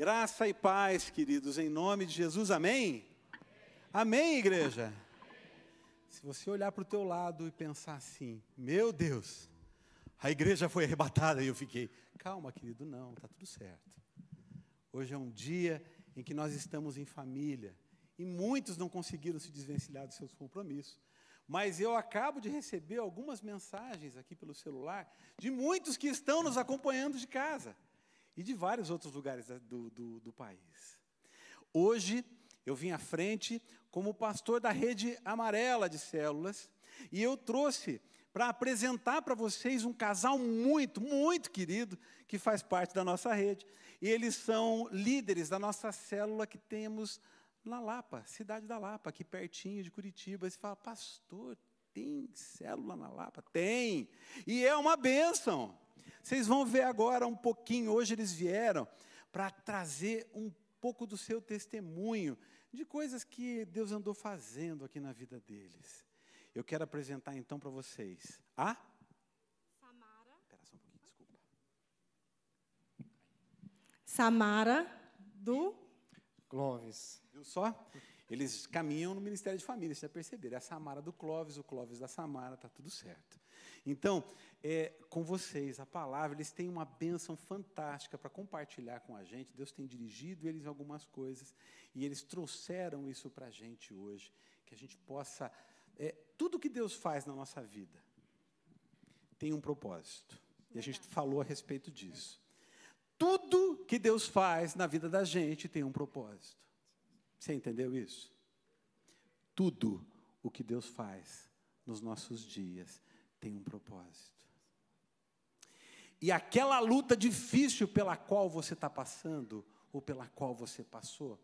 Graça e paz, queridos, em nome de Jesus, amém? Amém, igreja? Se você olhar para o teu lado e pensar assim, meu Deus, a igreja foi arrebatada, e eu fiquei, calma, querido, não, está tudo certo. Hoje é um dia em que nós estamos em família, e muitos não conseguiram se desvencilhar dos seus compromissos. Mas eu acabo de receber algumas mensagens aqui pelo celular de muitos que estão nos acompanhando de casa e de vários outros lugares do, do, do país. Hoje eu vim à frente como pastor da rede amarela de células e eu trouxe para apresentar para vocês um casal muito, muito querido que faz parte da nossa rede. E eles são líderes da nossa célula que temos na Lapa, cidade da Lapa, aqui pertinho de Curitiba. E você fala, pastor, tem célula na Lapa? Tem. E é uma bênção. Vocês vão ver agora um pouquinho, hoje eles vieram para trazer um pouco do seu testemunho de coisas que Deus andou fazendo aqui na vida deles. Eu quero apresentar então para vocês a Samara. Espera só um pouquinho, desculpa. Samara do Clóvis. Viu só? Eles caminham no Ministério de Família, vocês já perceberam. É a Samara do Clóvis, o Clóvis da Samara, está tudo certo. Então, é, com vocês, a palavra, eles têm uma bênção fantástica para compartilhar com a gente. Deus tem dirigido eles algumas coisas e eles trouxeram isso para a gente hoje. Que a gente possa. É, tudo que Deus faz na nossa vida tem um propósito. E a gente falou a respeito disso. Tudo que Deus faz na vida da gente tem um propósito. Você entendeu isso? Tudo o que Deus faz nos nossos dias tem um propósito. E aquela luta difícil pela qual você está passando, ou pela qual você passou,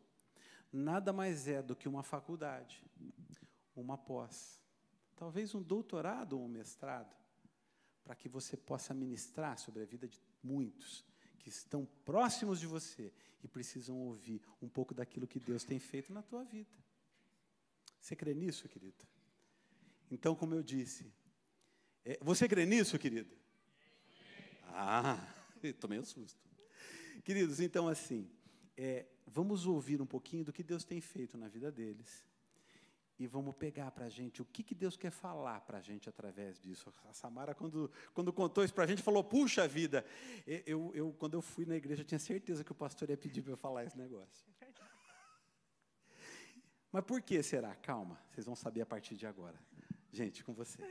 nada mais é do que uma faculdade, uma pós, talvez um doutorado ou um mestrado, para que você possa ministrar sobre a vida de muitos que estão próximos de você e precisam ouvir um pouco daquilo que Deus tem feito na tua vida. Você crê nisso, querido? Então, como eu disse, é, você crê nisso, querido? Ah, tomei um susto. Queridos, então assim, é, vamos ouvir um pouquinho do que Deus tem feito na vida deles e vamos pegar para a gente o que, que Deus quer falar para a gente através disso. A Samara, quando, quando contou isso para a gente, falou: Puxa vida, eu, eu, quando eu fui na igreja, eu tinha certeza que o pastor ia pedir para eu falar esse negócio. Mas por que será? Calma, vocês vão saber a partir de agora. Gente, com vocês.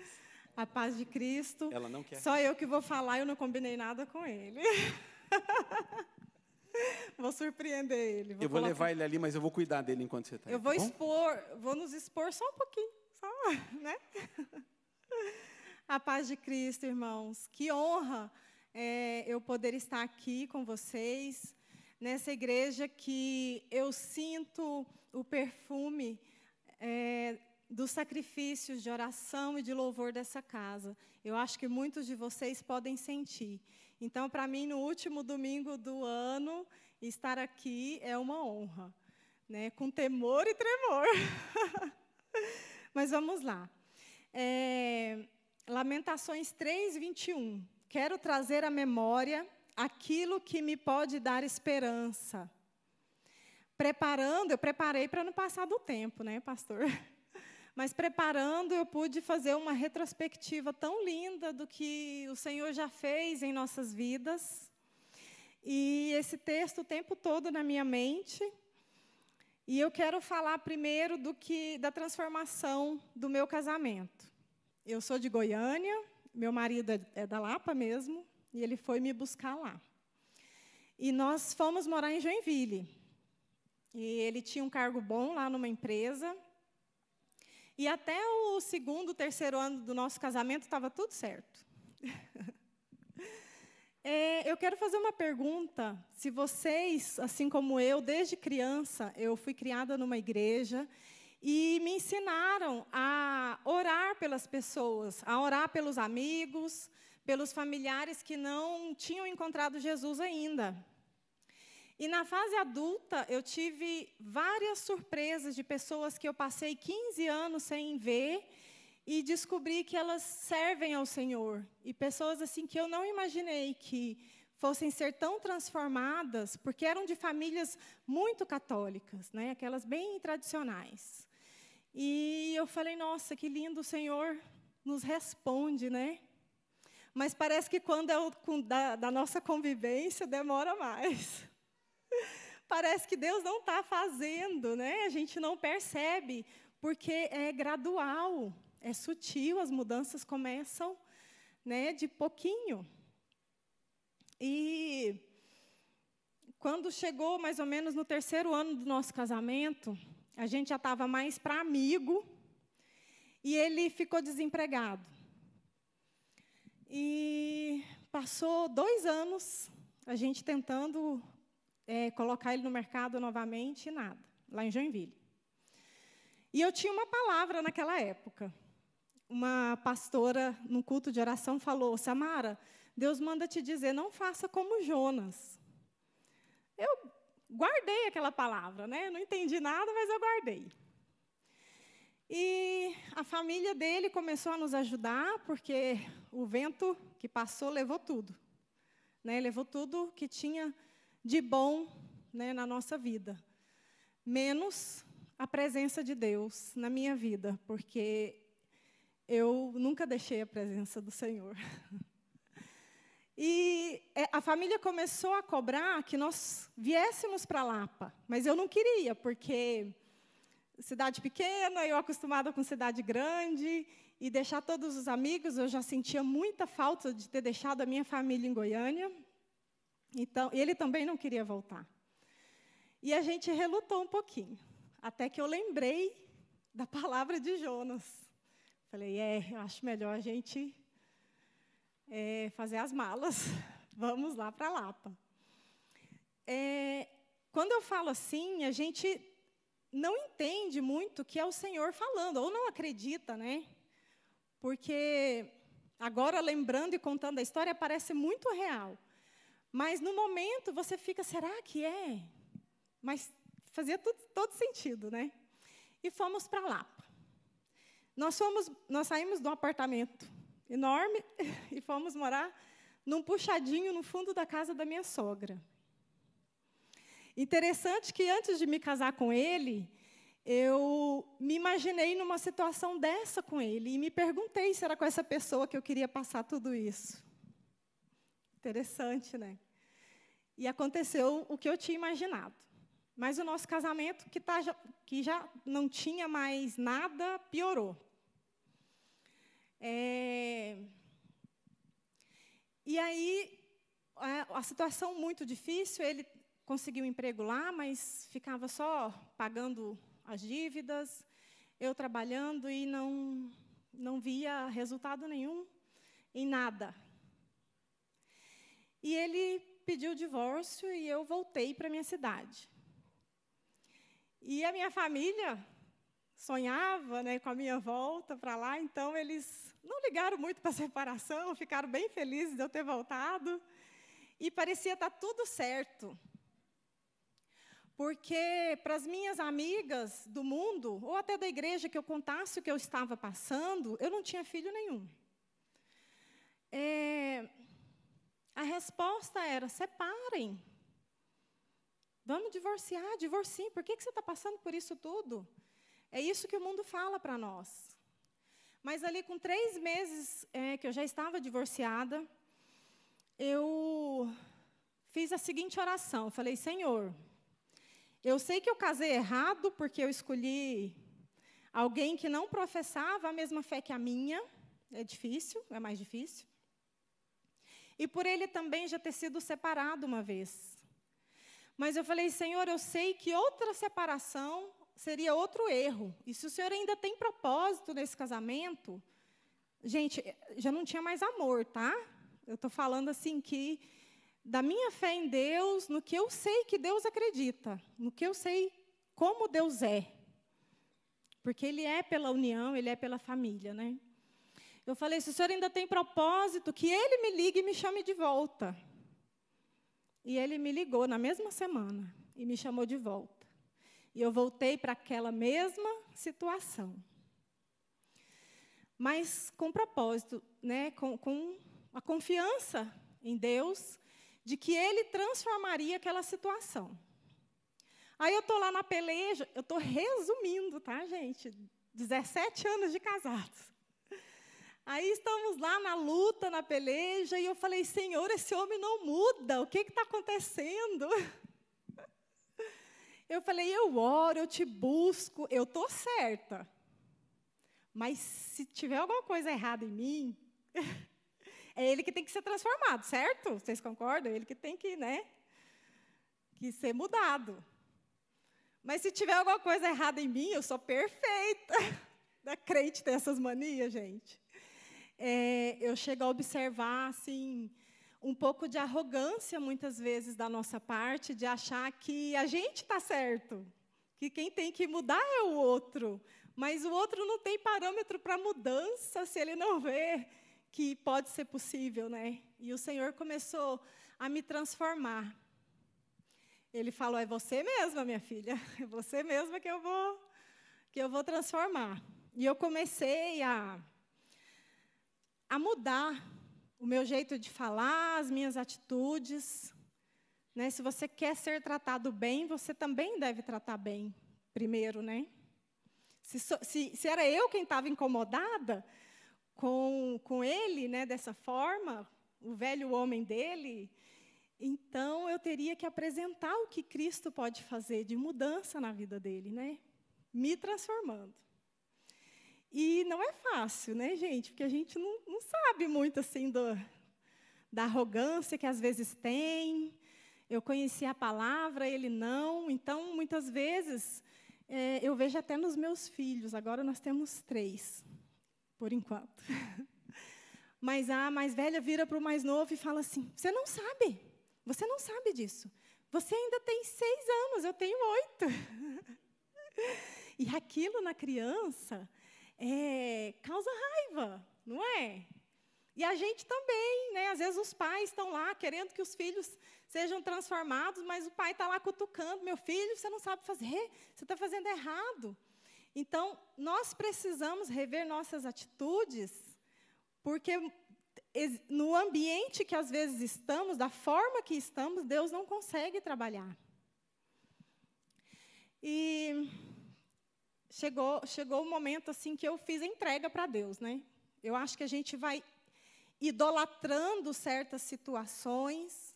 A paz de Cristo. Ela não quer. Só eu que vou falar, eu não combinei nada com ele. vou surpreender ele. Vou eu vou colocar... levar ele ali, mas eu vou cuidar dele enquanto você está Eu vou tá expor, vou nos expor só um pouquinho, só, né? A paz de Cristo, irmãos. Que honra é, eu poder estar aqui com vocês, nessa igreja que eu sinto o perfume é, dos sacrifícios de oração e de louvor dessa casa. Eu acho que muitos de vocês podem sentir. Então, para mim, no último domingo do ano, estar aqui é uma honra, né? com temor e tremor. Mas vamos lá. É, Lamentações 3, 21. Quero trazer à memória aquilo que me pode dar esperança. Preparando, eu preparei para não passar do tempo, né, pastor? Mas preparando, eu pude fazer uma retrospectiva tão linda do que o Senhor já fez em nossas vidas. E esse texto o tempo todo na minha mente. E eu quero falar primeiro do que da transformação do meu casamento. Eu sou de Goiânia, meu marido é, é da Lapa mesmo, e ele foi me buscar lá. E nós fomos morar em Joinville. E ele tinha um cargo bom lá numa empresa, e até o segundo, terceiro ano do nosso casamento estava tudo certo. é, eu quero fazer uma pergunta. Se vocês, assim como eu, desde criança, eu fui criada numa igreja e me ensinaram a orar pelas pessoas, a orar pelos amigos, pelos familiares que não tinham encontrado Jesus ainda. E na fase adulta, eu tive várias surpresas de pessoas que eu passei 15 anos sem ver e descobri que elas servem ao Senhor. E pessoas assim que eu não imaginei que fossem ser tão transformadas, porque eram de famílias muito católicas, né, aquelas bem tradicionais. E eu falei, nossa, que lindo o Senhor nos responde, né? Mas parece que quando é o, da, da nossa convivência, demora mais. Parece que Deus não está fazendo, né? A gente não percebe, porque é gradual, é sutil, as mudanças começam né, de pouquinho. E quando chegou mais ou menos no terceiro ano do nosso casamento, a gente já estava mais para amigo e ele ficou desempregado. E passou dois anos a gente tentando é, colocar ele no mercado novamente nada, lá em Joinville. E eu tinha uma palavra naquela época. Uma pastora, no culto de oração, falou: Samara, Deus manda te dizer, não faça como Jonas. Eu guardei aquela palavra, né? Não entendi nada, mas eu guardei. E a família dele começou a nos ajudar, porque o vento que passou levou tudo. Né? Levou tudo que tinha de bom né, na nossa vida. Menos a presença de Deus na minha vida, porque eu nunca deixei a presença do Senhor. E é, a família começou a cobrar que nós viéssemos para Lapa, mas eu não queria, porque cidade pequena, eu acostumada com cidade grande, e deixar todos os amigos, eu já sentia muita falta de ter deixado a minha família em Goiânia. Então, ele também não queria voltar. E a gente relutou um pouquinho, até que eu lembrei da palavra de Jonas. Falei, é, eu acho melhor a gente é, fazer as malas. Vamos lá para Lapa. É, quando eu falo assim, a gente não entende muito que é o Senhor falando, ou não acredita, né? Porque agora, lembrando e contando a história, parece muito real. Mas no momento você fica, será que é? Mas fazia tudo, todo sentido, né? E fomos para Lapa. Nós, fomos, nós saímos de um apartamento enorme e fomos morar num puxadinho no fundo da casa da minha sogra. Interessante que antes de me casar com ele, eu me imaginei numa situação dessa com ele e me perguntei se era com essa pessoa que eu queria passar tudo isso. Interessante, né? E aconteceu o que eu tinha imaginado. Mas o nosso casamento, que, tá, que já não tinha mais nada, piorou. É... E aí, a, situação muito difícil, ele conseguiu um emprego lá, mas ficava só pagando as dívidas, eu trabalhando e não, não via resultado nenhum em nada. E ele pediu o divórcio e eu voltei para minha cidade. E a minha família sonhava né, com a minha volta para lá, então eles não ligaram muito para a separação, ficaram bem felizes de eu ter voltado. E parecia estar tá tudo certo. Porque para as minhas amigas do mundo, ou até da igreja, que eu contasse o que eu estava passando, eu não tinha filho nenhum. É, a resposta era: separem. Vamos divorciar, divorciem. Por que, que você está passando por isso tudo? É isso que o mundo fala para nós. Mas ali, com três meses é, que eu já estava divorciada, eu fiz a seguinte oração. Falei, Senhor, eu sei que eu casei errado porque eu escolhi alguém que não professava a mesma fé que a minha. É difícil, é mais difícil. E por ele também já ter sido separado uma vez. Mas eu falei, Senhor, eu sei que outra separação seria outro erro. E se o senhor ainda tem propósito nesse casamento, gente, já não tinha mais amor, tá? Eu estou falando assim que da minha fé em Deus, no que eu sei que Deus acredita, no que eu sei como Deus é. Porque Ele é pela união, Ele é pela família, né? Eu falei, se o senhor ainda tem propósito, que Ele me ligue e me chame de volta. E Ele me ligou na mesma semana e me chamou de volta. E eu voltei para aquela mesma situação. Mas com propósito, né, com, com a confiança em Deus, de que ele transformaria aquela situação. Aí eu estou lá na peleja, eu estou resumindo, tá, gente? 17 anos de casados. Aí estamos lá na luta, na peleja, e eu falei, Senhor, esse homem não muda, o que está acontecendo? Eu falei, eu oro, eu te busco, eu estou certa. Mas se tiver alguma coisa errada em mim, é ele que tem que ser transformado, certo? Vocês concordam? Ele que tem que, né? Que ser mudado. Mas se tiver alguma coisa errada em mim, eu sou perfeita. Da crente tem essas manias, gente. É, eu chego a observar, assim, um pouco de arrogância, muitas vezes, da nossa parte, de achar que a gente está certo, que quem tem que mudar é o outro. Mas o outro não tem parâmetro para mudança se ele não vê que pode ser possível, né? E o Senhor começou a me transformar. Ele falou: "É você mesma, minha filha. É você mesma que eu vou que eu vou transformar". E eu comecei a a mudar o meu jeito de falar, as minhas atitudes. Né? Se você quer ser tratado bem, você também deve tratar bem, primeiro, né? Se, se, se era eu quem estava incomodada com, com ele, né, dessa forma, o velho homem dele, então, eu teria que apresentar o que Cristo pode fazer de mudança na vida dele, né? Me transformando. E não é fácil, né, gente? Porque a gente não, não sabe muito assim do, da arrogância que às vezes tem. Eu conhecia a palavra, ele não. Então, muitas vezes, é, eu vejo até nos meus filhos. Agora nós temos três, por enquanto. Mas a mais velha vira para o mais novo e fala assim: Você não sabe. Você não sabe disso. Você ainda tem seis anos, eu tenho oito. e aquilo na criança é, causa raiva, não é? E a gente também, né? Às vezes os pais estão lá querendo que os filhos sejam transformados, mas o pai está lá cutucando: meu filho, você não sabe fazer, você está fazendo errado. Então, nós precisamos rever nossas atitudes, porque no ambiente que às vezes estamos, da forma que estamos, Deus não consegue trabalhar. E chegou, chegou o momento assim que eu fiz entrega para Deus, né? Eu acho que a gente vai idolatrando certas situações,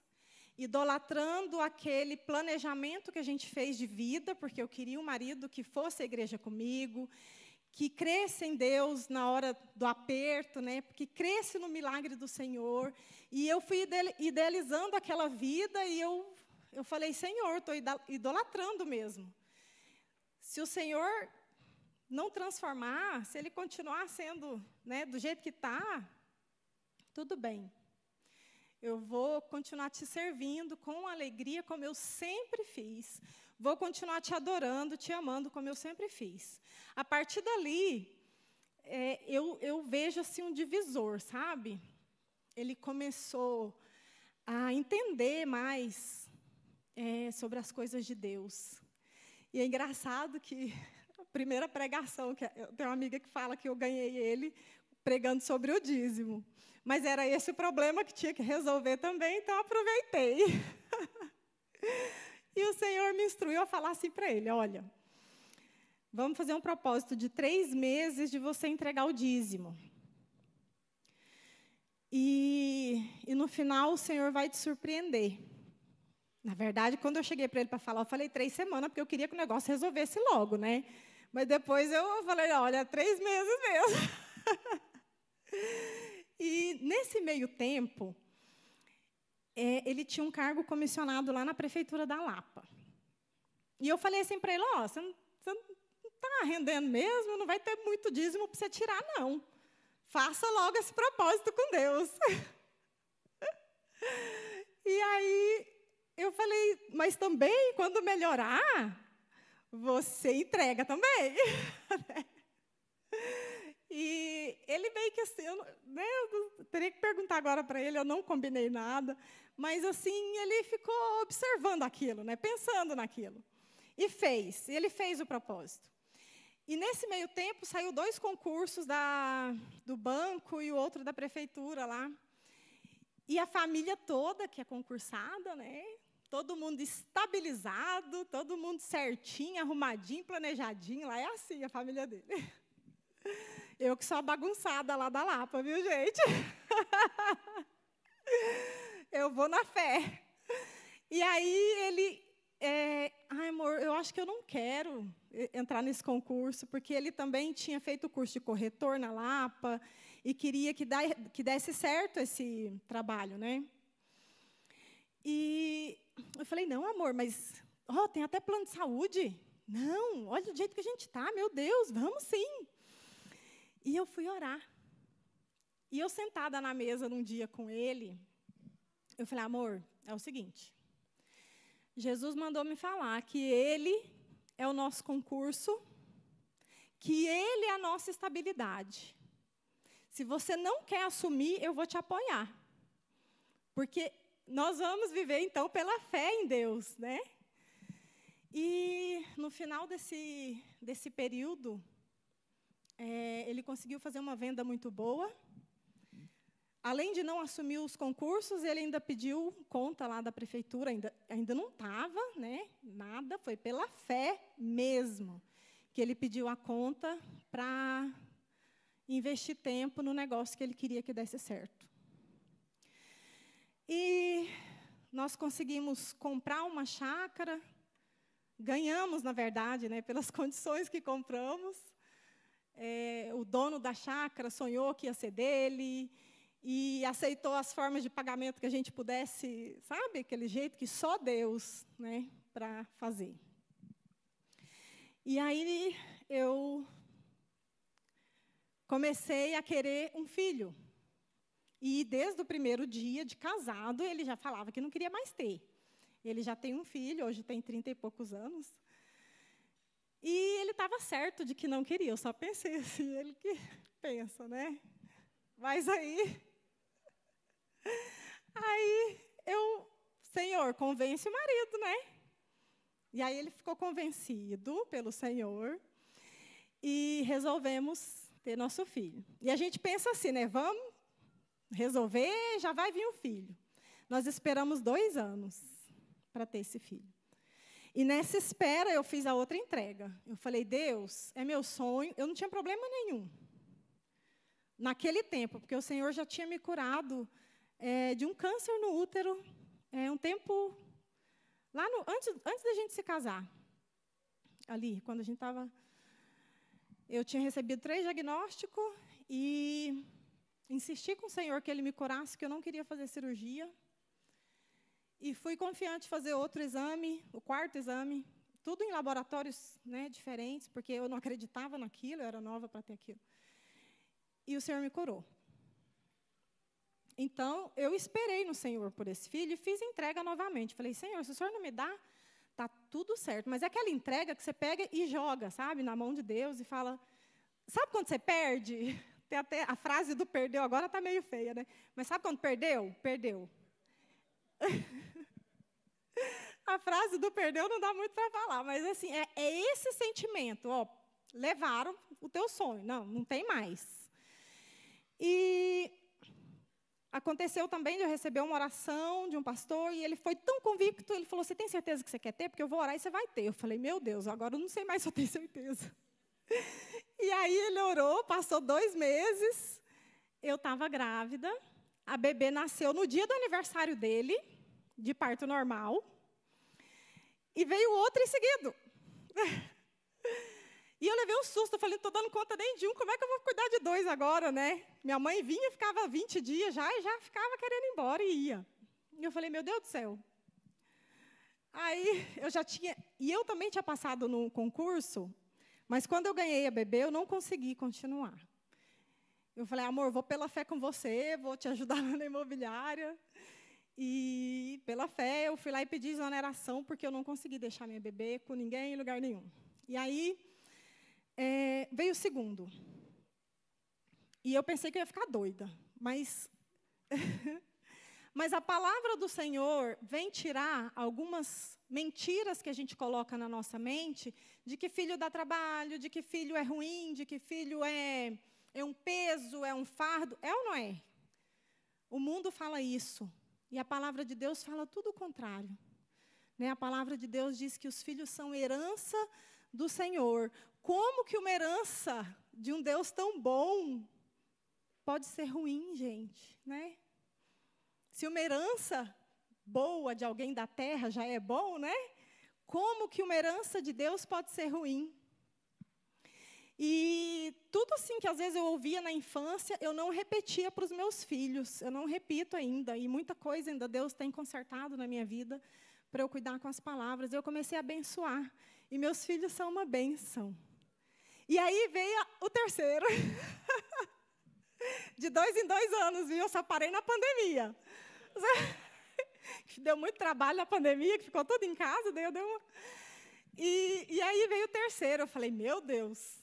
idolatrando aquele planejamento que a gente fez de vida, porque eu queria um marido que fosse à igreja comigo, que cresça em Deus na hora do aperto, né? Que cresce no milagre do Senhor. E eu fui idealizando aquela vida e eu, eu falei, Senhor, estou idolatrando mesmo. Se o Senhor não transformar, se ele continuar sendo né, do jeito que está, tudo bem. Eu vou continuar te servindo com alegria, como eu sempre fiz. Vou continuar te adorando, te amando, como eu sempre fiz. A partir dali, é, eu, eu vejo assim um divisor, sabe? Ele começou a entender mais é, sobre as coisas de Deus. E é engraçado que primeira pregação, que eu tenho uma amiga que fala que eu ganhei ele pregando sobre o dízimo. Mas era esse o problema que tinha que resolver também, então aproveitei. E o Senhor me instruiu a falar assim para ele: olha, vamos fazer um propósito de três meses de você entregar o dízimo. E, e no final o Senhor vai te surpreender. Na verdade, quando eu cheguei para ele para falar, eu falei três semanas, porque eu queria que o negócio resolvesse logo, né? Mas depois eu falei, olha, três meses mesmo. e nesse meio tempo, é, ele tinha um cargo comissionado lá na prefeitura da Lapa. E eu falei assim para ele: Ó, oh, você não está rendendo mesmo, não vai ter muito dízimo para você tirar, não. Faça logo esse propósito com Deus. e aí eu falei: Mas também, quando melhorar, você entrega também. E ele meio que assim, eu, né, eu teria que perguntar agora para ele, eu não combinei nada, mas assim, ele ficou observando aquilo, né, pensando naquilo. E fez, ele fez o propósito. E nesse meio tempo saiu dois concursos da, do banco e o outro da prefeitura lá. E a família toda, que é concursada, né? Todo mundo estabilizado, todo mundo certinho, arrumadinho, planejadinho. Lá é assim a família dele. Eu que sou a bagunçada lá da Lapa, viu, gente? Eu vou na fé. E aí ele, é, ai amor, eu acho que eu não quero entrar nesse concurso, porque ele também tinha feito o curso de corretor na Lapa e queria que, desse certo esse trabalho, né? E eu falei, não, amor, mas oh, tem até plano de saúde. Não, olha o jeito que a gente está, meu Deus, vamos sim. E eu fui orar. E eu sentada na mesa num dia com ele, eu falei, amor, é o seguinte. Jesus mandou me falar que ele é o nosso concurso, que ele é a nossa estabilidade. Se você não quer assumir, eu vou te apoiar. Porque nós vamos viver, então, pela fé em Deus, né? E no final desse, desse período, é, ele conseguiu fazer uma venda muito boa. Além de não assumir os concursos, ele ainda pediu conta lá da prefeitura, ainda, ainda não estava, né? Nada, foi pela fé mesmo que ele pediu a conta para investir tempo no negócio que ele queria que desse certo. E nós conseguimos comprar uma chácara, ganhamos, na verdade, né, pelas condições que compramos. É, o dono da chácara sonhou que ia ser dele e aceitou as formas de pagamento que a gente pudesse, sabe, aquele jeito que só Deus, né, para fazer. E aí eu comecei a querer um filho. E desde o primeiro dia de casado, ele já falava que não queria mais ter. Ele já tem um filho, hoje tem trinta e poucos anos. E ele estava certo de que não queria, eu só pensei assim, ele que pensa, né? Mas aí. Aí eu, Senhor, convence o marido, né? E aí ele ficou convencido pelo Senhor e resolvemos ter nosso filho. E a gente pensa assim, né? Vamos resolver, já vai vir o filho. Nós esperamos dois anos para ter esse filho. E nessa espera eu fiz a outra entrega. Eu falei, Deus, é meu sonho. Eu não tinha problema nenhum. Naquele tempo, porque o Senhor já tinha me curado é, de um câncer no útero, é, um tempo lá no, antes, antes da gente se casar. Ali, quando a gente estava eu tinha recebido três diagnósticos e insisti com o Senhor que Ele me curasse, que eu não queria fazer cirurgia. E fui confiante fazer outro exame, o quarto exame, tudo em laboratórios né, diferentes, porque eu não acreditava naquilo, eu era nova para ter aquilo. E o Senhor me curou. Então, eu esperei no Senhor por esse filho e fiz entrega novamente. Falei, Senhor, se o Senhor não me dá, Está tudo certo. Mas é aquela entrega que você pega e joga, sabe, na mão de Deus e fala. Sabe quando você perde? Tem até a frase do perdeu agora está meio feia, né? Mas sabe quando perdeu? Perdeu. a frase do perdeu não dá muito para falar, mas assim, é, é esse sentimento, ó, levaram o teu sonho, não, não tem mais. E Aconteceu também de eu receber uma oração de um pastor e ele foi tão convicto, ele falou: Você tem certeza que você quer ter? Porque eu vou orar e você vai ter. Eu falei: Meu Deus, agora eu não sei mais se eu tenho certeza. E aí ele orou, passou dois meses, eu estava grávida, a bebê nasceu no dia do aniversário dele, de parto normal, e veio outro em seguida. E eu levei um susto, eu falei, estou dando conta nem de um, como é que eu vou cuidar de dois agora, né? Minha mãe vinha, ficava 20 dias já, e já ficava querendo ir embora e ia. E eu falei, meu Deus do céu. Aí eu já tinha, e eu também tinha passado no concurso, mas quando eu ganhei a bebê, eu não consegui continuar. Eu falei, amor, vou pela fé com você, vou te ajudar na imobiliária. E pela fé, eu fui lá e pedi exoneração, porque eu não consegui deixar minha bebê com ninguém em lugar nenhum. E aí, é, veio o segundo. E eu pensei que eu ia ficar doida, mas. mas a palavra do Senhor vem tirar algumas mentiras que a gente coloca na nossa mente de que filho dá trabalho, de que filho é ruim, de que filho é, é um peso, é um fardo. É ou não é? O mundo fala isso. E a palavra de Deus fala tudo o contrário. Né? A palavra de Deus diz que os filhos são herança do Senhor. Como que uma herança de um Deus tão bom pode ser ruim, gente, né? Se uma herança boa de alguém da terra já é bom, né? Como que uma herança de Deus pode ser ruim? E tudo assim que às vezes eu ouvia na infância, eu não repetia para os meus filhos. Eu não repito ainda. E muita coisa ainda Deus tem consertado na minha vida para eu cuidar com as palavras. Eu comecei a abençoar. E meus filhos são uma bênção. E aí veio o terceiro. De dois em dois anos, viu? Eu só parei na pandemia. Deu muito trabalho na pandemia, que ficou tudo em casa, daí eu dei uma... E, e aí veio o terceiro. Eu falei, meu Deus,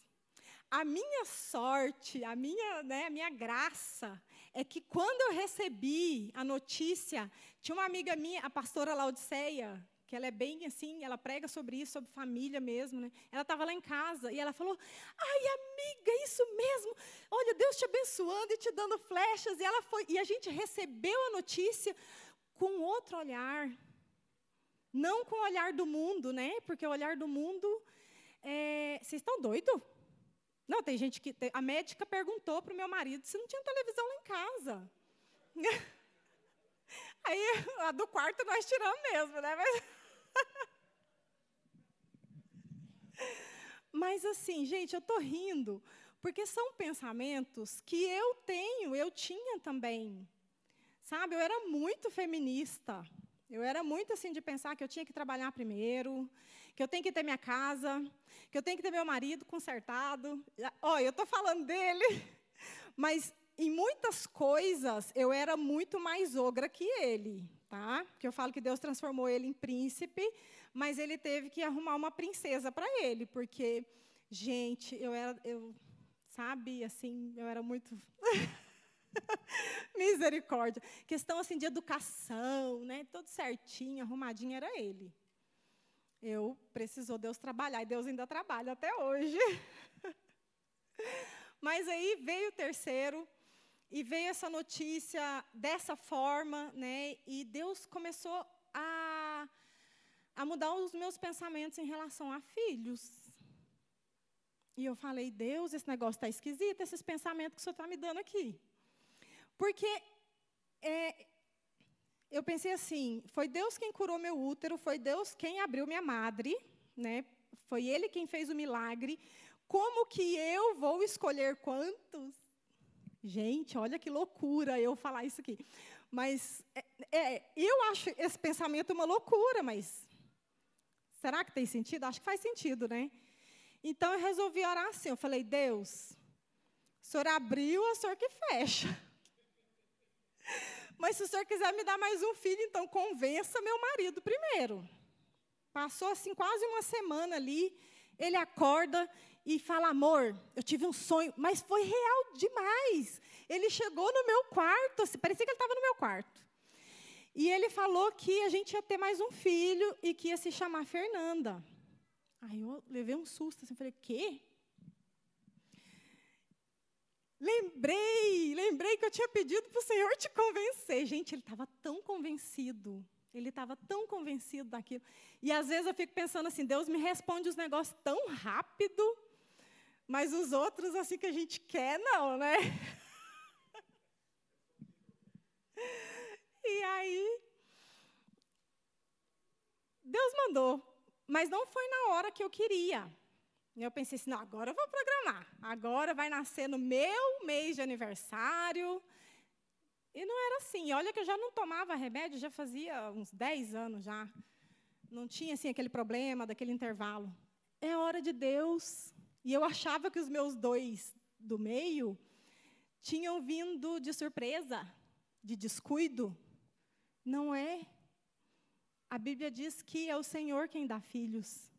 a minha sorte, a minha, né, a minha graça, é que quando eu recebi a notícia, tinha uma amiga minha, a pastora Laudiceia, que ela é bem assim, ela prega sobre isso, sobre família mesmo, né? Ela estava lá em casa e ela falou: "Ai, amiga, isso mesmo. Olha, Deus te abençoando e te dando flechas". E ela foi, e a gente recebeu a notícia com outro olhar. Não com o olhar do mundo, né? Porque o olhar do mundo é, vocês estão doidos? Não, tem gente que. A médica perguntou para o meu marido se não tinha televisão lá em casa. Aí a do quarto nós tiramos mesmo, né? Mas, Mas assim, gente, eu estou rindo, porque são pensamentos que eu tenho, eu tinha também. Sabe, eu era muito feminista. Eu era muito assim de pensar que eu tinha que trabalhar primeiro, que eu tenho que ter minha casa, que eu tenho que ter meu marido consertado. Olha, eu estou falando dele, mas em muitas coisas eu era muito mais ogra que ele, tá? Que eu falo que Deus transformou ele em príncipe, mas ele teve que arrumar uma princesa para ele, porque gente, eu era eu sabe, assim, eu era muito Misericórdia. Questão assim de educação, né? Tudo certinho, arrumadinho era ele. Eu precisou Deus trabalhar e Deus ainda trabalha até hoje. Mas aí veio o terceiro e veio essa notícia dessa forma, né? E Deus começou a, a mudar os meus pensamentos em relação a filhos. E eu falei, Deus, esse negócio está esquisito, esses pensamentos que o Senhor está me dando aqui. Porque é, eu pensei assim: foi Deus quem curou meu útero, foi Deus quem abriu minha madre, né? Foi Ele quem fez o milagre. Como que eu vou escolher quantos? Gente, olha que loucura eu falar isso aqui. Mas é, é, eu acho esse pensamento uma loucura, mas será que tem sentido? Acho que faz sentido, né? Então eu resolvi orar assim. Eu falei, Deus, o senhor abriu, o senhor que fecha. Mas se o senhor quiser me dar mais um filho, então convença meu marido primeiro. Passou assim quase uma semana ali, ele acorda e fala: Amor, eu tive um sonho, mas foi real demais. Ele chegou no meu quarto, assim, parecia que ele estava no meu quarto. E ele falou que a gente ia ter mais um filho e que ia se chamar Fernanda. Aí eu levei um susto, assim, falei: Quê? Lembrei, lembrei que eu tinha pedido para o Senhor te convencer. Gente, ele estava tão convencido. Ele estava tão convencido daquilo. E às vezes eu fico pensando assim: Deus me responde os negócios tão rápido, mas os outros, assim que a gente quer, não, né? e aí, Deus mandou, mas não foi na hora que eu queria. Eu pensei assim, não, agora eu vou programar. Agora vai nascer no meu mês de aniversário. E não era assim. Olha que eu já não tomava remédio, já fazia uns 10 anos já. Não tinha assim aquele problema daquele intervalo. É hora de Deus. E eu achava que os meus dois do meio tinham vindo de surpresa, de descuido. Não é. A Bíblia diz que é o Senhor quem dá filhos.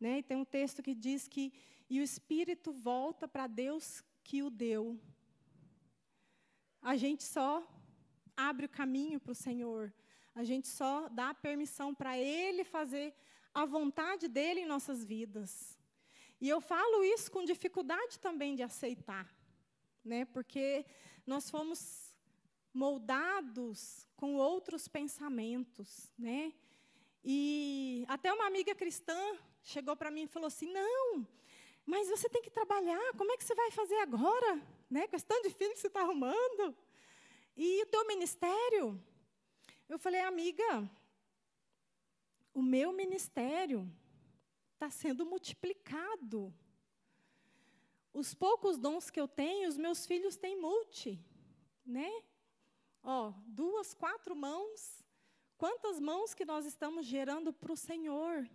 Né? E tem um texto que diz que e o espírito volta para Deus que o deu. A gente só abre o caminho para o Senhor. A gente só dá permissão para Ele fazer a vontade dele em nossas vidas. E eu falo isso com dificuldade também de aceitar, né? Porque nós fomos moldados com outros pensamentos, né? E até uma amiga cristã chegou para mim e falou assim: "Não, mas você tem que trabalhar. Como é que você vai fazer agora, né? Tanto de filho que você está arrumando e o teu ministério?" Eu falei: "Amiga, o meu ministério está sendo multiplicado. Os poucos dons que eu tenho, os meus filhos têm multi, né? Ó, duas, quatro mãos. Quantas mãos que nós estamos gerando para o Senhor?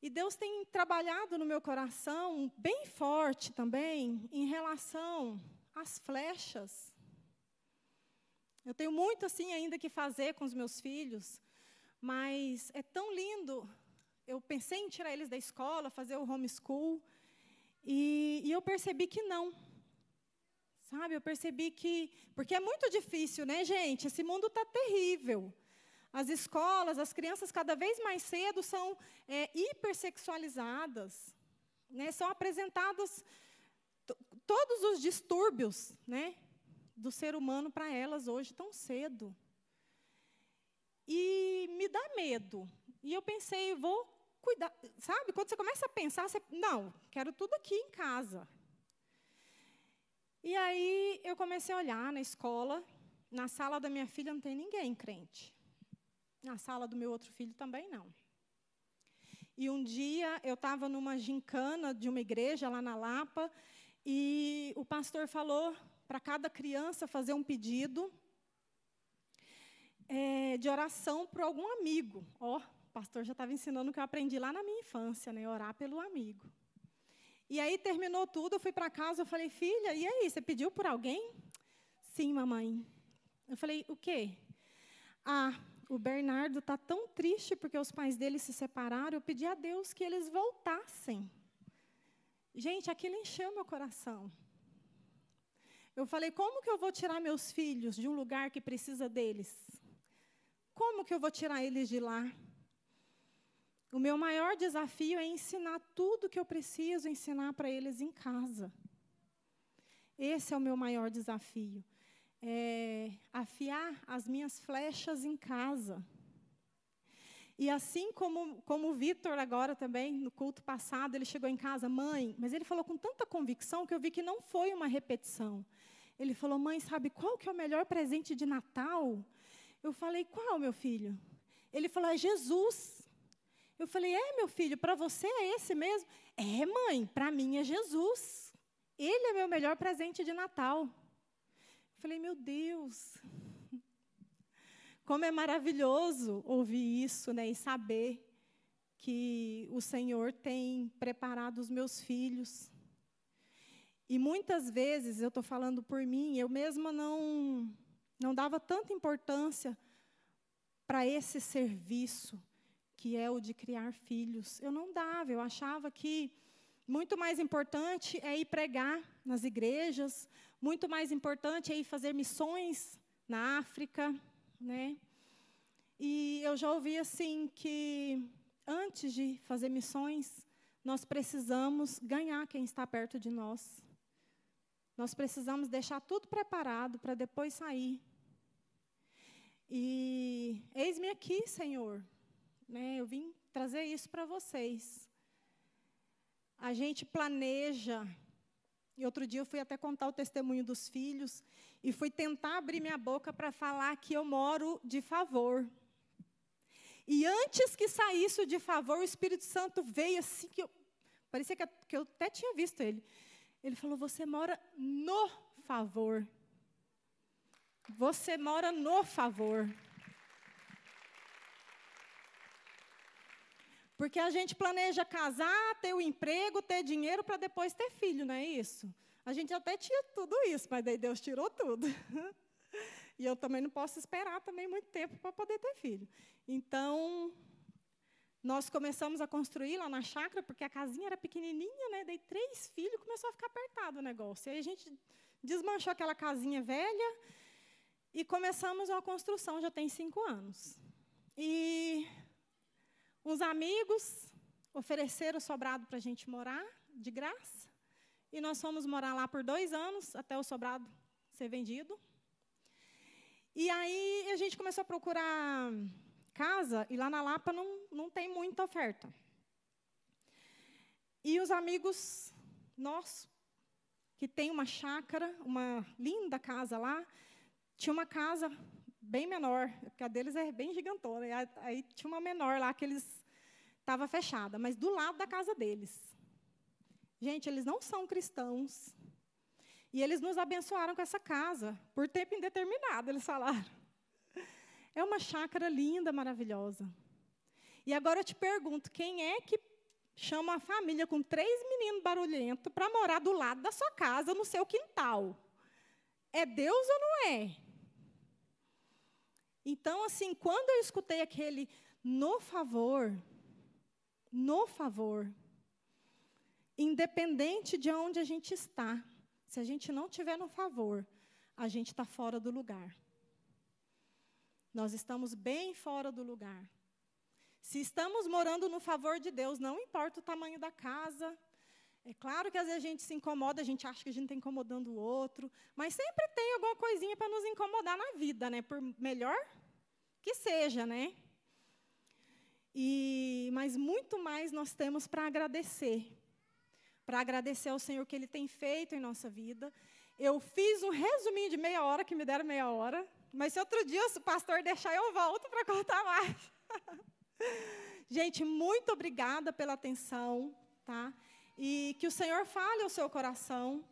E Deus tem trabalhado no meu coração bem forte também em relação às flechas. Eu tenho muito assim ainda que fazer com os meus filhos, mas é tão lindo. Eu pensei em tirar eles da escola, fazer o homeschool, e, e eu percebi que não. Sabe, eu percebi que. Porque é muito difícil, né, gente? Esse mundo está terrível. As escolas, as crianças, cada vez mais cedo, são é, hipersexualizadas. Né? São apresentados todos os distúrbios né, do ser humano para elas hoje tão cedo. E me dá medo. E eu pensei, vou cuidar. Sabe, quando você começa a pensar, você, não, quero tudo aqui em casa. E aí eu comecei a olhar na escola, na sala da minha filha não tem ninguém crente. Na sala do meu outro filho também não. E um dia eu estava numa gincana de uma igreja lá na Lapa, e o pastor falou para cada criança fazer um pedido é, de oração para algum amigo. Ó, oh, o pastor já estava ensinando o que eu aprendi lá na minha infância, né? Orar pelo amigo. E aí terminou tudo, eu fui para casa, eu falei, filha, e aí, você pediu por alguém? Sim, mamãe. Eu falei, o quê? Ah, o Bernardo está tão triste porque os pais dele se separaram, eu pedi a Deus que eles voltassem. Gente, aquilo encheu meu coração. Eu falei, como que eu vou tirar meus filhos de um lugar que precisa deles? Como que eu vou tirar eles de lá? O meu maior desafio é ensinar tudo que eu preciso ensinar para eles em casa. Esse é o meu maior desafio. É afiar as minhas flechas em casa. E assim como, como o Vitor agora também, no culto passado, ele chegou em casa, mãe, mas ele falou com tanta convicção que eu vi que não foi uma repetição. Ele falou, mãe, sabe qual que é o melhor presente de Natal? Eu falei, qual, meu filho? Ele falou, é Jesus. Eu falei: É, meu filho, para você é esse mesmo? É, mãe, para mim é Jesus. Ele é meu melhor presente de Natal. Falei: Meu Deus. Como é maravilhoso ouvir isso, né, e saber que o Senhor tem preparado os meus filhos. E muitas vezes, eu estou falando por mim, eu mesma não, não dava tanta importância para esse serviço, que é o de criar filhos. Eu não dava, eu achava que muito mais importante é ir pregar nas igrejas, muito mais importante é fazer missões na África, né? E eu já ouvi assim que antes de fazer missões, nós precisamos ganhar quem está perto de nós. Nós precisamos deixar tudo preparado para depois sair. E eis-me aqui, Senhor. Né? Eu vim trazer isso para vocês. A gente planeja. E outro dia eu fui até contar o testemunho dos filhos e fui tentar abrir minha boca para falar que eu moro de favor. E antes que saísse o de favor, o Espírito Santo veio assim que eu, parecia que, que eu até tinha visto ele. Ele falou: "Você mora no favor. Você mora no favor." Porque a gente planeja casar, ter o um emprego, ter dinheiro para depois ter filho, não é isso? A gente até tinha tudo isso, mas daí Deus tirou tudo. e eu também não posso esperar também muito tempo para poder ter filho. Então, nós começamos a construir lá na chácara, porque a casinha era pequenininha, né? Dei três filhos, começou a ficar apertado o negócio. E aí a gente desmanchou aquela casinha velha e começamos uma construção, já tem cinco anos. E Uns amigos ofereceram o sobrado para a gente morar, de graça. E nós fomos morar lá por dois anos, até o sobrado ser vendido. E aí a gente começou a procurar casa, e lá na Lapa não, não tem muita oferta. E os amigos nossos, que tem uma chácara, uma linda casa lá, tinha uma casa bem menor, porque a deles é bem gigantona. Aí tinha uma menor lá que eles estava fechada, mas do lado da casa deles. Gente, eles não são cristãos. E eles nos abençoaram com essa casa, por tempo indeterminado, eles falaram. É uma chácara linda, maravilhosa. E agora eu te pergunto: quem é que chama a família com três meninos barulhentos para morar do lado da sua casa, no seu quintal? É Deus ou não é? Então, assim, quando eu escutei aquele no favor, no favor, independente de onde a gente está, se a gente não tiver no favor, a gente está fora do lugar. Nós estamos bem fora do lugar. Se estamos morando no favor de Deus, não importa o tamanho da casa. É claro que às vezes a gente se incomoda, a gente acha que a gente está incomodando o outro, mas sempre tem alguma coisinha para nos incomodar na vida, né? Por melhor que seja, né? E, mas muito mais nós temos para agradecer. Para agradecer ao Senhor que Ele tem feito em nossa vida. Eu fiz um resuminho de meia hora, que me deram meia hora. Mas se outro dia o pastor deixar, eu volto para contar mais. Gente, muito obrigada pela atenção, tá? E que o Senhor fale ao seu coração.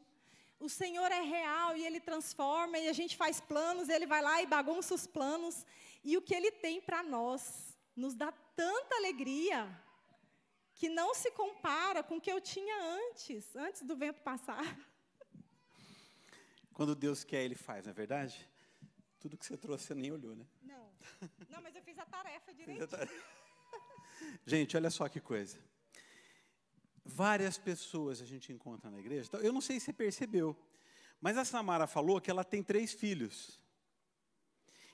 O Senhor é real e Ele transforma, e a gente faz planos, Ele vai lá e bagunça os planos. E o que Ele tem para nós nos dá tanta alegria que não se compara com o que eu tinha antes, antes do vento passar. Quando Deus quer, Ele faz, não é verdade? Tudo que você trouxe, você nem olhou, né? Não. Não, mas eu fiz a tarefa direitinho. Gente, olha só que coisa. Várias pessoas a gente encontra na igreja. Então, eu não sei se você percebeu, mas a Samara falou que ela tem três filhos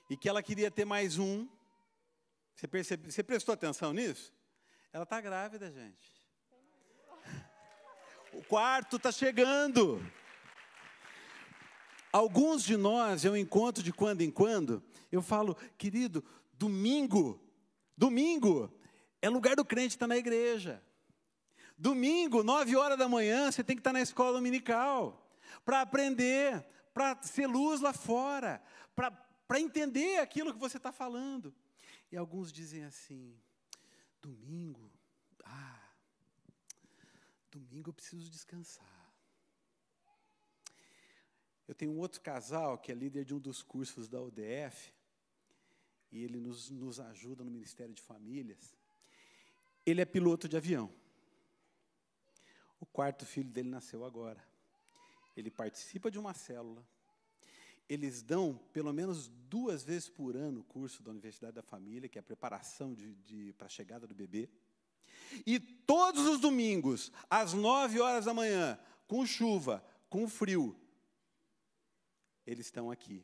e que ela queria ter mais um. Você, percebe, você prestou atenção nisso? Ela está grávida, gente. O quarto está chegando. Alguns de nós, eu encontro de quando em quando, eu falo, querido, domingo, domingo, é lugar do crente estar tá na igreja. Domingo, nove horas da manhã, você tem que estar tá na escola dominical, para aprender, para ser luz lá fora, para entender aquilo que você está falando. E alguns dizem assim: domingo, ah, domingo eu preciso descansar. Eu tenho um outro casal que é líder de um dos cursos da UDF, e ele nos, nos ajuda no Ministério de Famílias. Ele é piloto de avião. O quarto filho dele nasceu agora. Ele participa de uma célula, eles dão pelo menos duas vezes por ano o curso da Universidade da Família, que é a preparação para a chegada do bebê. E todos os domingos, às nove horas da manhã, com chuva, com frio, eles estão aqui.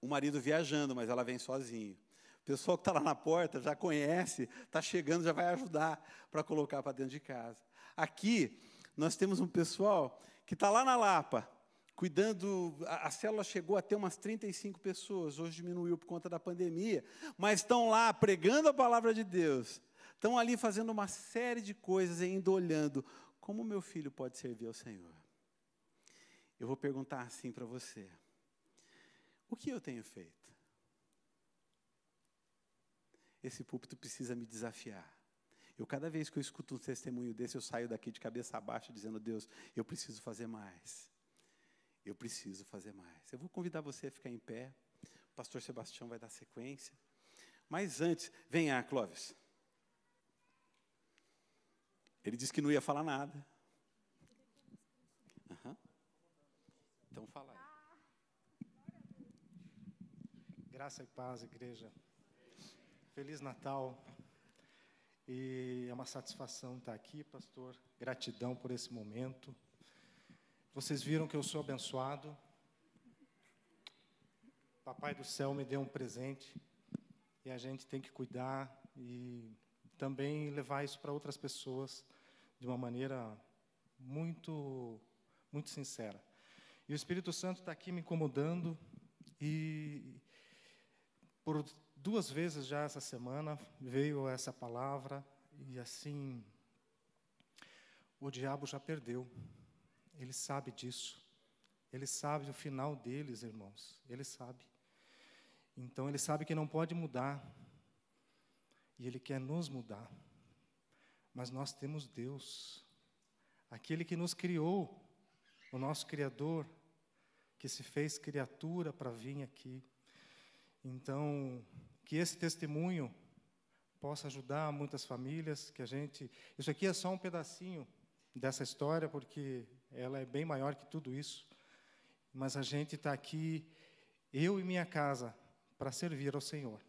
O marido viajando, mas ela vem sozinho. O pessoal que está lá na porta já conhece, está chegando, já vai ajudar para colocar para dentro de casa. Aqui, nós temos um pessoal que está lá na Lapa, cuidando, a, a célula chegou a ter umas 35 pessoas, hoje diminuiu por conta da pandemia, mas estão lá pregando a palavra de Deus, estão ali fazendo uma série de coisas e indo olhando como meu filho pode servir ao Senhor. Eu vou perguntar assim para você: o que eu tenho feito? Esse púlpito precisa me desafiar. Eu, cada vez que eu escuto um testemunho desse, eu saio daqui de cabeça baixa dizendo: Deus, eu preciso fazer mais. Eu preciso fazer mais. Eu vou convidar você a ficar em pé. O pastor Sebastião vai dar sequência. Mas antes, venha, Clóvis. Ele disse que não ia falar nada. Uhum. Então fala aí. Graça e paz, igreja. Feliz Natal. E é uma satisfação estar aqui, pastor. Gratidão por esse momento. Vocês viram que eu sou abençoado. Papai do céu me deu um presente e a gente tem que cuidar e também levar isso para outras pessoas de uma maneira muito muito sincera. E o Espírito Santo está aqui me incomodando e por duas vezes já essa semana veio essa palavra e assim o diabo já perdeu. Ele sabe disso. Ele sabe o final deles, irmãos. Ele sabe. Então ele sabe que não pode mudar. E ele quer nos mudar. Mas nós temos Deus, aquele que nos criou, o nosso Criador, que se fez criatura para vir aqui. Então, que esse testemunho possa ajudar muitas famílias, que a gente. Isso aqui é só um pedacinho dessa história, porque ela é bem maior que tudo isso. Mas a gente está aqui, eu e minha casa, para servir ao Senhor.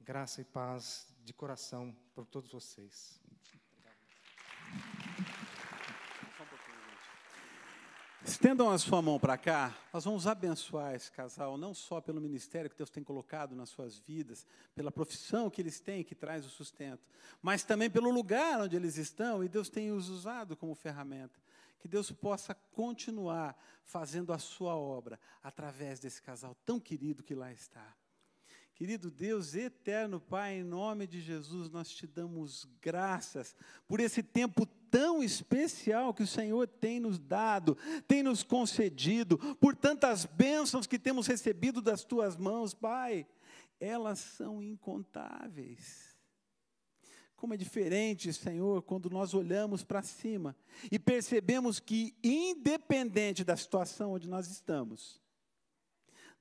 Graça e paz de coração para todos vocês. Estendam a sua mão para cá, nós vamos abençoar esse casal, não só pelo ministério que Deus tem colocado nas suas vidas, pela profissão que eles têm, que traz o sustento, mas também pelo lugar onde eles estão e Deus tem os usado como ferramenta. Que Deus possa continuar fazendo a sua obra através desse casal tão querido que lá está. Querido Deus, eterno Pai, em nome de Jesus, nós te damos graças por esse tempo tão especial que o Senhor tem nos dado, tem nos concedido, por tantas bênçãos que temos recebido das tuas mãos, Pai. Elas são incontáveis. Como é diferente, Senhor, quando nós olhamos para cima e percebemos que, independente da situação onde nós estamos,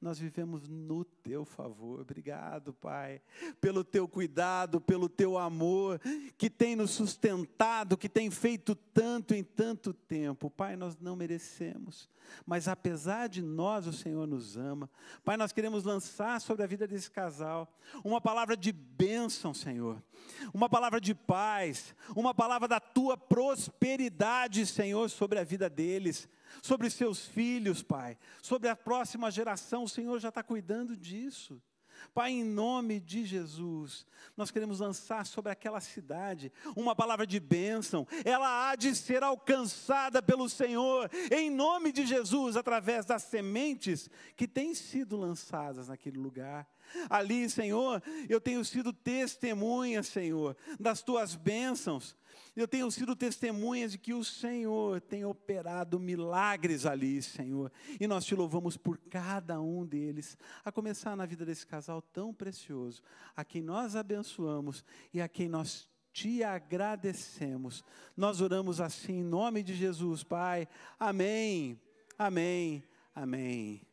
nós vivemos no teu favor. Obrigado, Pai, pelo teu cuidado, pelo teu amor, que tem nos sustentado, que tem feito tanto em tanto tempo. Pai, nós não merecemos, mas apesar de nós, o Senhor nos ama. Pai, nós queremos lançar sobre a vida desse casal uma palavra de bênção, Senhor, uma palavra de paz, uma palavra da tua prosperidade, Senhor, sobre a vida deles sobre seus filhos, Pai, sobre a próxima geração, o Senhor já está cuidando disso. Pai, em nome de Jesus, nós queremos lançar sobre aquela cidade uma palavra de bênção, ela há de ser alcançada pelo Senhor, em nome de Jesus, através das sementes que têm sido lançadas naquele lugar. Ali, Senhor, eu tenho sido testemunha, Senhor, das tuas bênçãos, eu tenho sido testemunha de que o Senhor tem operado milagres ali, Senhor. E nós te louvamos por cada um deles, a começar na vida desse casal tão precioso, a quem nós abençoamos e a quem nós te agradecemos. Nós oramos assim em nome de Jesus, Pai. Amém. Amém. Amém.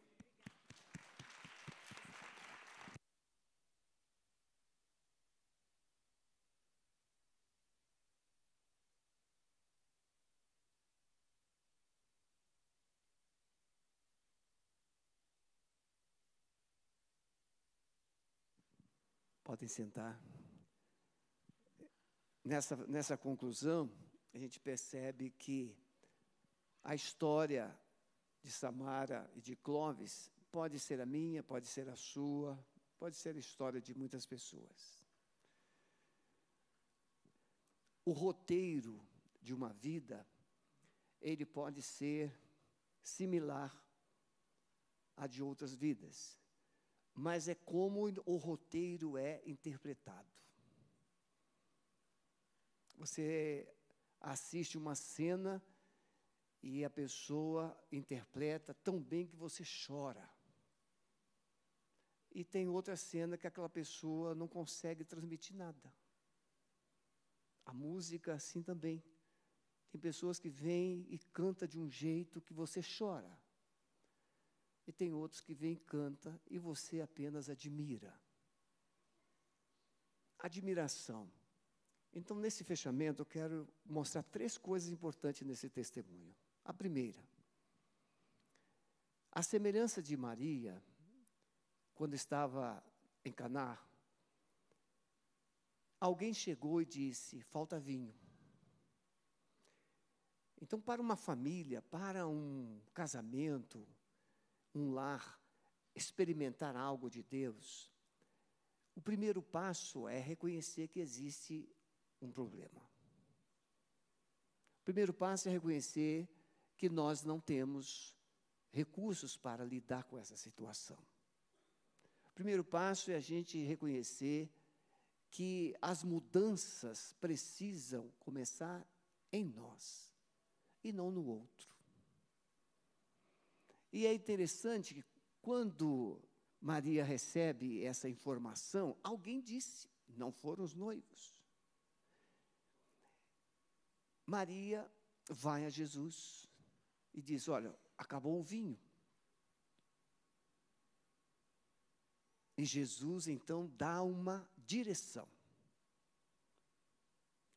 Podem sentar. Nessa, nessa conclusão, a gente percebe que a história de Samara e de Clovis pode ser a minha, pode ser a sua, pode ser a história de muitas pessoas. O roteiro de uma vida, ele pode ser similar a de outras vidas mas é como o roteiro é interpretado. Você assiste uma cena e a pessoa interpreta tão bem que você chora. E tem outra cena que aquela pessoa não consegue transmitir nada. A música assim também. Tem pessoas que vêm e canta de um jeito que você chora. E tem outros que vêm e canta e você apenas admira. Admiração. Então, nesse fechamento, eu quero mostrar três coisas importantes nesse testemunho. A primeira, a semelhança de Maria, quando estava em Caná, alguém chegou e disse: falta vinho. Então, para uma família, para um casamento, um lar, experimentar algo de Deus, o primeiro passo é reconhecer que existe um problema. O primeiro passo é reconhecer que nós não temos recursos para lidar com essa situação. O primeiro passo é a gente reconhecer que as mudanças precisam começar em nós e não no outro. E é interessante que quando Maria recebe essa informação, alguém disse, não foram os noivos. Maria vai a Jesus e diz: Olha, acabou o vinho. E Jesus então dá uma direção.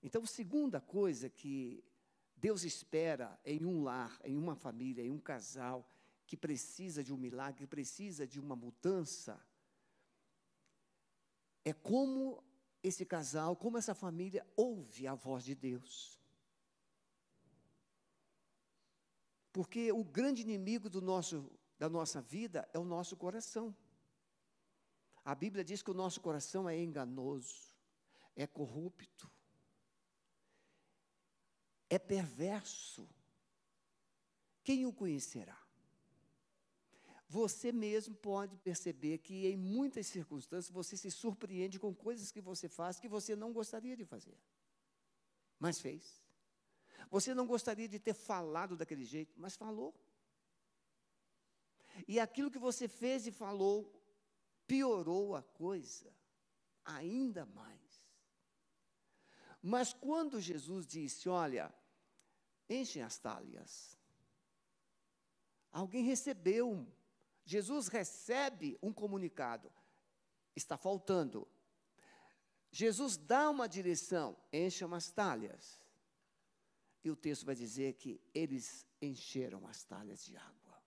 Então, segunda coisa que Deus espera em um lar, em uma família, em um casal que precisa de um milagre, que precisa de uma mudança, é como esse casal, como essa família ouve a voz de Deus. Porque o grande inimigo do nosso, da nossa vida é o nosso coração. A Bíblia diz que o nosso coração é enganoso, é corrupto, é perverso. Quem o conhecerá? Você mesmo pode perceber que em muitas circunstâncias você se surpreende com coisas que você faz que você não gostaria de fazer, mas fez. Você não gostaria de ter falado daquele jeito, mas falou. E aquilo que você fez e falou piorou a coisa ainda mais. Mas quando Jesus disse: Olha, enchem as talhas, alguém recebeu, Jesus recebe um comunicado, está faltando. Jesus dá uma direção, encham as talhas. E o texto vai dizer que eles encheram as talhas de água.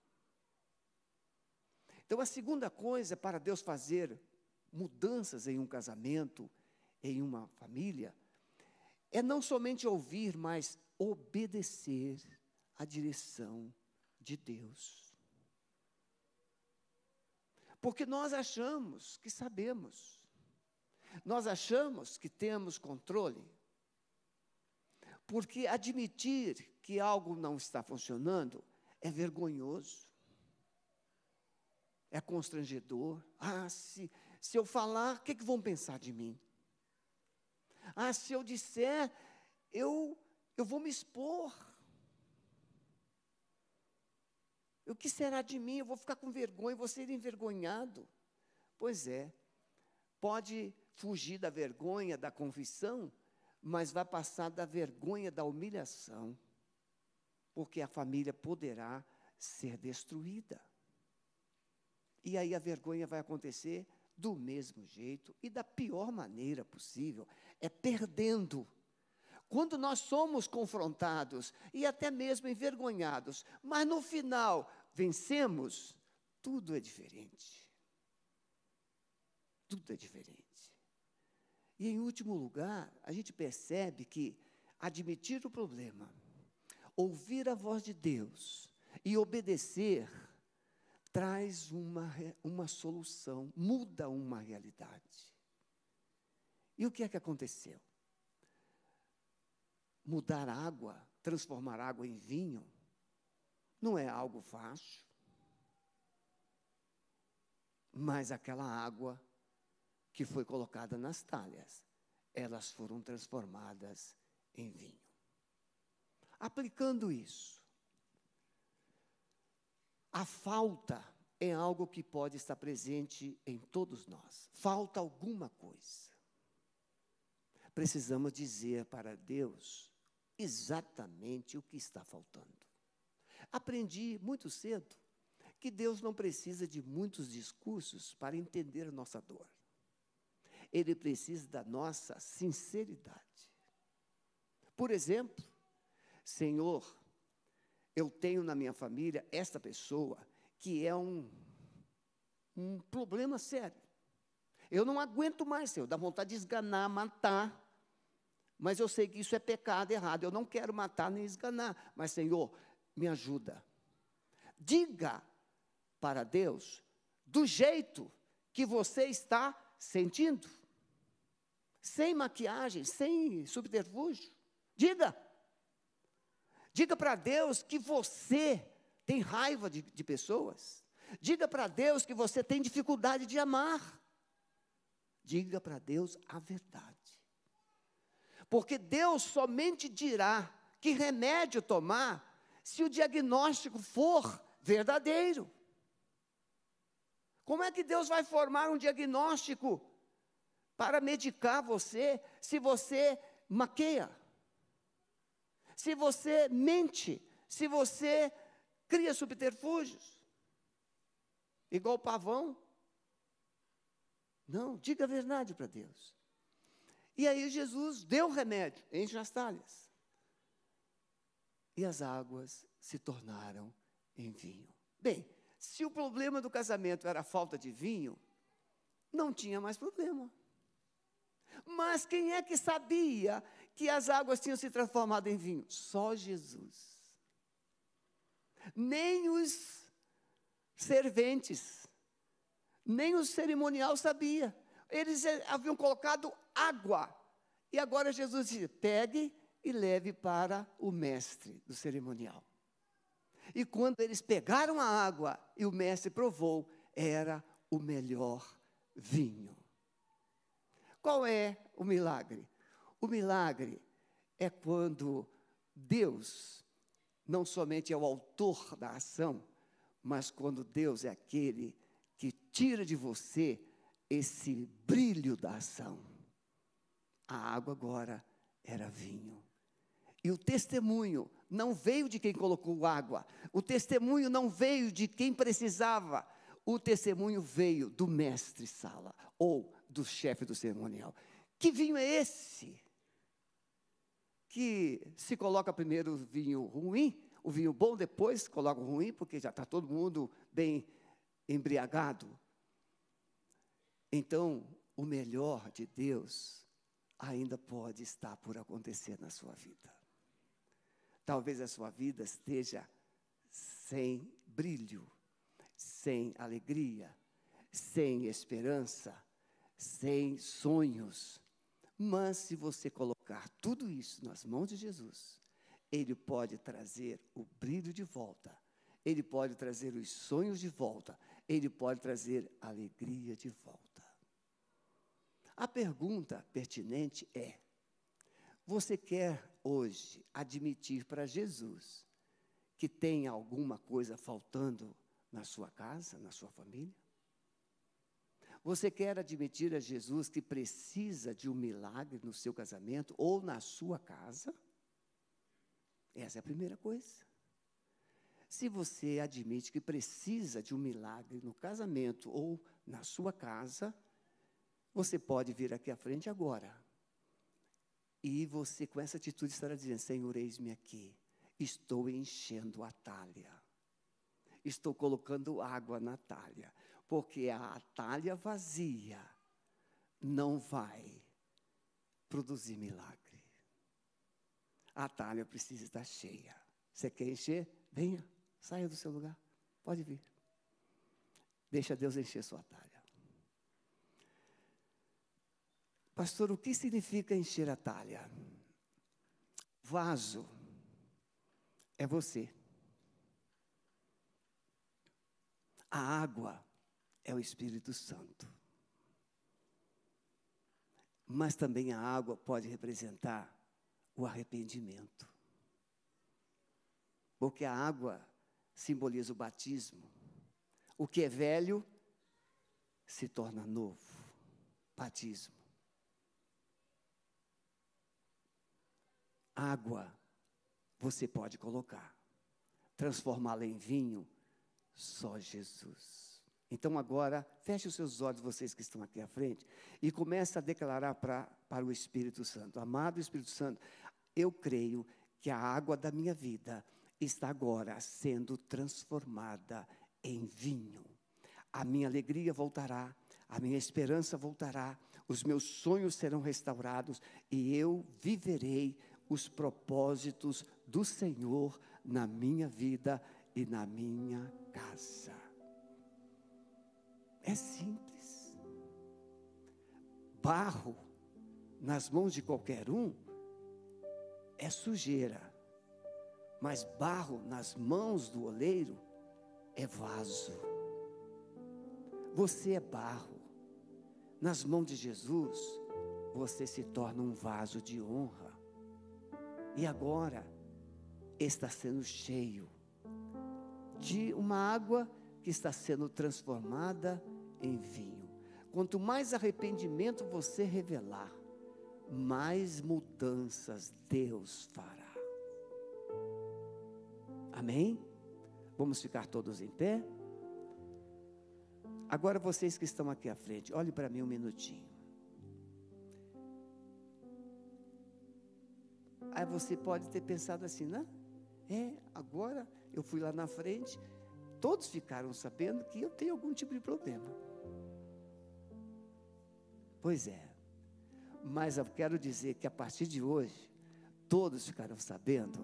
Então, a segunda coisa para Deus fazer mudanças em um casamento, em uma família, é não somente ouvir, mas obedecer à direção de Deus. Porque nós achamos que sabemos, nós achamos que temos controle, porque admitir que algo não está funcionando é vergonhoso, é constrangedor. Ah, se, se eu falar, o que, que vão pensar de mim? Ah, se eu disser, eu, eu vou me expor. O que será de mim? Eu vou ficar com vergonha, vou ser envergonhado. Pois é, pode fugir da vergonha, da confissão, mas vai passar da vergonha, da humilhação, porque a família poderá ser destruída. E aí a vergonha vai acontecer do mesmo jeito e da pior maneira possível é perdendo. Quando nós somos confrontados e até mesmo envergonhados, mas no final vencemos, tudo é diferente. Tudo é diferente. E, em último lugar, a gente percebe que admitir o problema, ouvir a voz de Deus e obedecer, traz uma, uma solução, muda uma realidade. E o que é que aconteceu? Mudar água, transformar água em vinho, não é algo fácil. Mas aquela água que foi colocada nas talhas, elas foram transformadas em vinho. Aplicando isso, a falta é algo que pode estar presente em todos nós. Falta alguma coisa. Precisamos dizer para Deus exatamente o que está faltando. Aprendi muito cedo que Deus não precisa de muitos discursos para entender nossa dor ele precisa da nossa sinceridade. Por exemplo, Senhor, eu tenho na minha família esta pessoa que é um, um problema sério. Eu não aguento mais, Senhor, dá vontade de esganar, matar. Mas eu sei que isso é pecado errado. Eu não quero matar nem esganar. Mas, Senhor, me ajuda. Diga para Deus do jeito que você está sentindo sem maquiagem, sem subterfúgio. Diga. Diga para Deus que você tem raiva de, de pessoas. Diga para Deus que você tem dificuldade de amar. Diga para Deus a verdade. Porque Deus somente dirá que remédio tomar se o diagnóstico for verdadeiro. Como é que Deus vai formar um diagnóstico para medicar você se você maqueia? Se você mente, se você cria subterfúgios, igual pavão. Não, diga a verdade para Deus. E aí Jesus deu o remédio, enche as talhas. E as águas se tornaram em vinho. Bem, se o problema do casamento era a falta de vinho, não tinha mais problema. Mas quem é que sabia que as águas tinham se transformado em vinho? Só Jesus. Nem os serventes, nem o cerimonial sabia. Eles haviam colocado água. E agora Jesus diz: pegue e leve para o mestre do cerimonial. E quando eles pegaram a água e o mestre provou, era o melhor vinho. Qual é o milagre? O milagre é quando Deus não somente é o autor da ação, mas quando Deus é aquele que tira de você esse brilho da ação. A água agora era vinho. E o testemunho não veio de quem colocou água, o testemunho não veio de quem precisava, o testemunho veio do mestre sala ou do chefe do cerimonial. Que vinho é esse? Que se coloca primeiro o vinho ruim, o vinho bom depois coloca o ruim, porque já está todo mundo bem embriagado. Então, o melhor de Deus ainda pode estar por acontecer na sua vida. Talvez a sua vida esteja sem brilho, sem alegria, sem esperança, sem sonhos. Mas se você colocar tudo isso nas mãos de Jesus, Ele pode trazer o brilho de volta, Ele pode trazer os sonhos de volta, Ele pode trazer alegria de volta. A pergunta pertinente é: você quer hoje admitir para Jesus que tem alguma coisa faltando na sua casa, na sua família? Você quer admitir a Jesus que precisa de um milagre no seu casamento ou na sua casa? Essa é a primeira coisa. Se você admite que precisa de um milagre no casamento ou na sua casa, você pode vir aqui à frente agora e você, com essa atitude, estará dizendo: Senhor, eis-me aqui. Estou enchendo a talha. Estou colocando água na talha. Porque a talha vazia não vai produzir milagre. A talha precisa estar cheia. Você quer encher? Venha, saia do seu lugar. Pode vir. Deixa Deus encher sua talha. Pastor, o que significa encher a talha? Vaso é você. A água é o Espírito Santo. Mas também a água pode representar o arrependimento. Porque a água simboliza o batismo. O que é velho se torna novo. Batismo. Água você pode colocar. Transformá-la em vinho, só Jesus. Então agora, feche os seus olhos, vocês que estão aqui à frente, e comece a declarar pra, para o Espírito Santo: Amado Espírito Santo, eu creio que a água da minha vida está agora sendo transformada em vinho. A minha alegria voltará, a minha esperança voltará, os meus sonhos serão restaurados e eu viverei os propósitos do Senhor na minha vida e na minha casa. É simples. Barro nas mãos de qualquer um é sujeira. Mas barro nas mãos do oleiro é vaso. Você é barro. Nas mãos de Jesus, você se torna um vaso de honra. E agora está sendo cheio de uma água que está sendo transformada em vinho. Quanto mais arrependimento você revelar, mais mudanças Deus fará. Amém? Vamos ficar todos em pé? Agora vocês que estão aqui à frente, olhe para mim um minutinho. Aí você pode ter pensado assim, né? É, agora eu fui lá na frente, todos ficaram sabendo que eu tenho algum tipo de problema. Pois é. Mas eu quero dizer que a partir de hoje, todos ficaram sabendo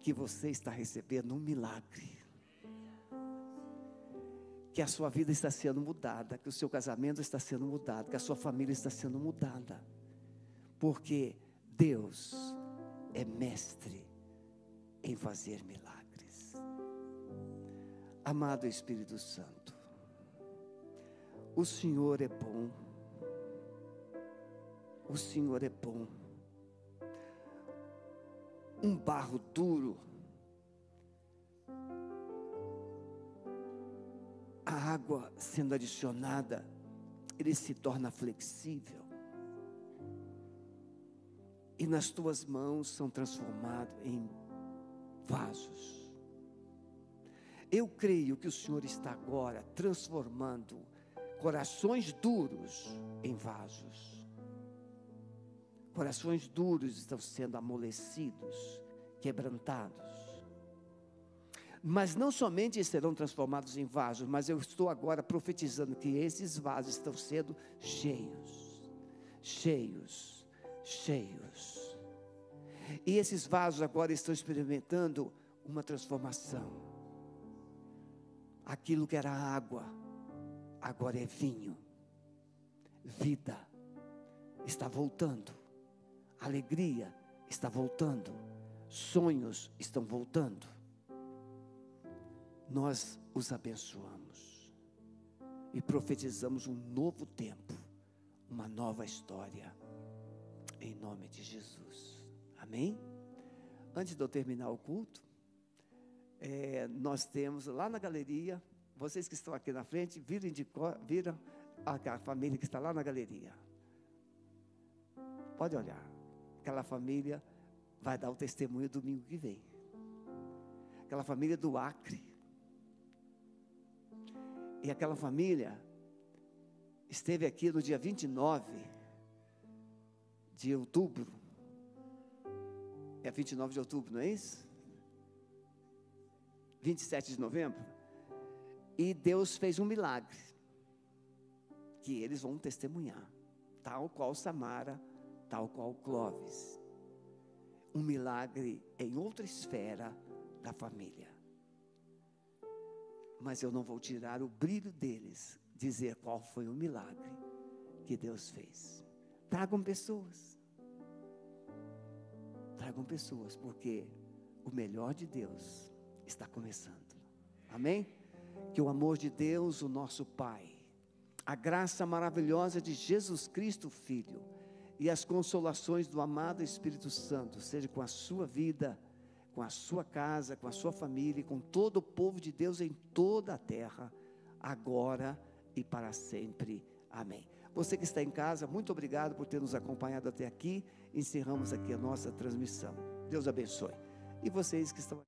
que você está recebendo um milagre. Que a sua vida está sendo mudada, que o seu casamento está sendo mudado, que a sua família está sendo mudada. Porque Deus é mestre em fazer milagres. Amado Espírito Santo, o Senhor é bom. O Senhor é bom. Um barro duro. A água sendo adicionada, ele se torna flexível. E nas tuas mãos são transformados em vasos. Eu creio que o Senhor está agora transformando corações duros em vasos. Corações duros estão sendo amolecidos, quebrantados. Mas não somente serão transformados em vasos, mas eu estou agora profetizando que esses vasos estão sendo cheios, cheios, cheios. E esses vasos agora estão experimentando uma transformação. Aquilo que era água, agora é vinho. Vida está voltando alegria está voltando, sonhos estão voltando. Nós os abençoamos e profetizamos um novo tempo, uma nova história, em nome de Jesus. Amém? Antes de eu terminar o culto, é, nós temos lá na galeria, vocês que estão aqui na frente, viram, de, viram a, a família que está lá na galeria. Pode olhar aquela família vai dar o testemunho domingo que vem. Aquela família do Acre. E aquela família esteve aqui no dia 29 de outubro. É 29 de outubro, não é isso? 27 de novembro. E Deus fez um milagre. Que eles vão testemunhar. Tal qual Samara tal qual Clóvis. Um milagre em outra esfera da família. Mas eu não vou tirar o brilho deles, dizer qual foi o milagre que Deus fez. Tragam pessoas. Tragam pessoas, porque o melhor de Deus está começando. Amém? Que o amor de Deus, o nosso Pai, a graça maravilhosa de Jesus Cristo, Filho, e as consolações do amado Espírito Santo, seja com a sua vida, com a sua casa, com a sua família, com todo o povo de Deus em toda a terra, agora e para sempre. Amém. Você que está em casa, muito obrigado por ter nos acompanhado até aqui. Encerramos aqui a nossa transmissão. Deus abençoe. E vocês que estão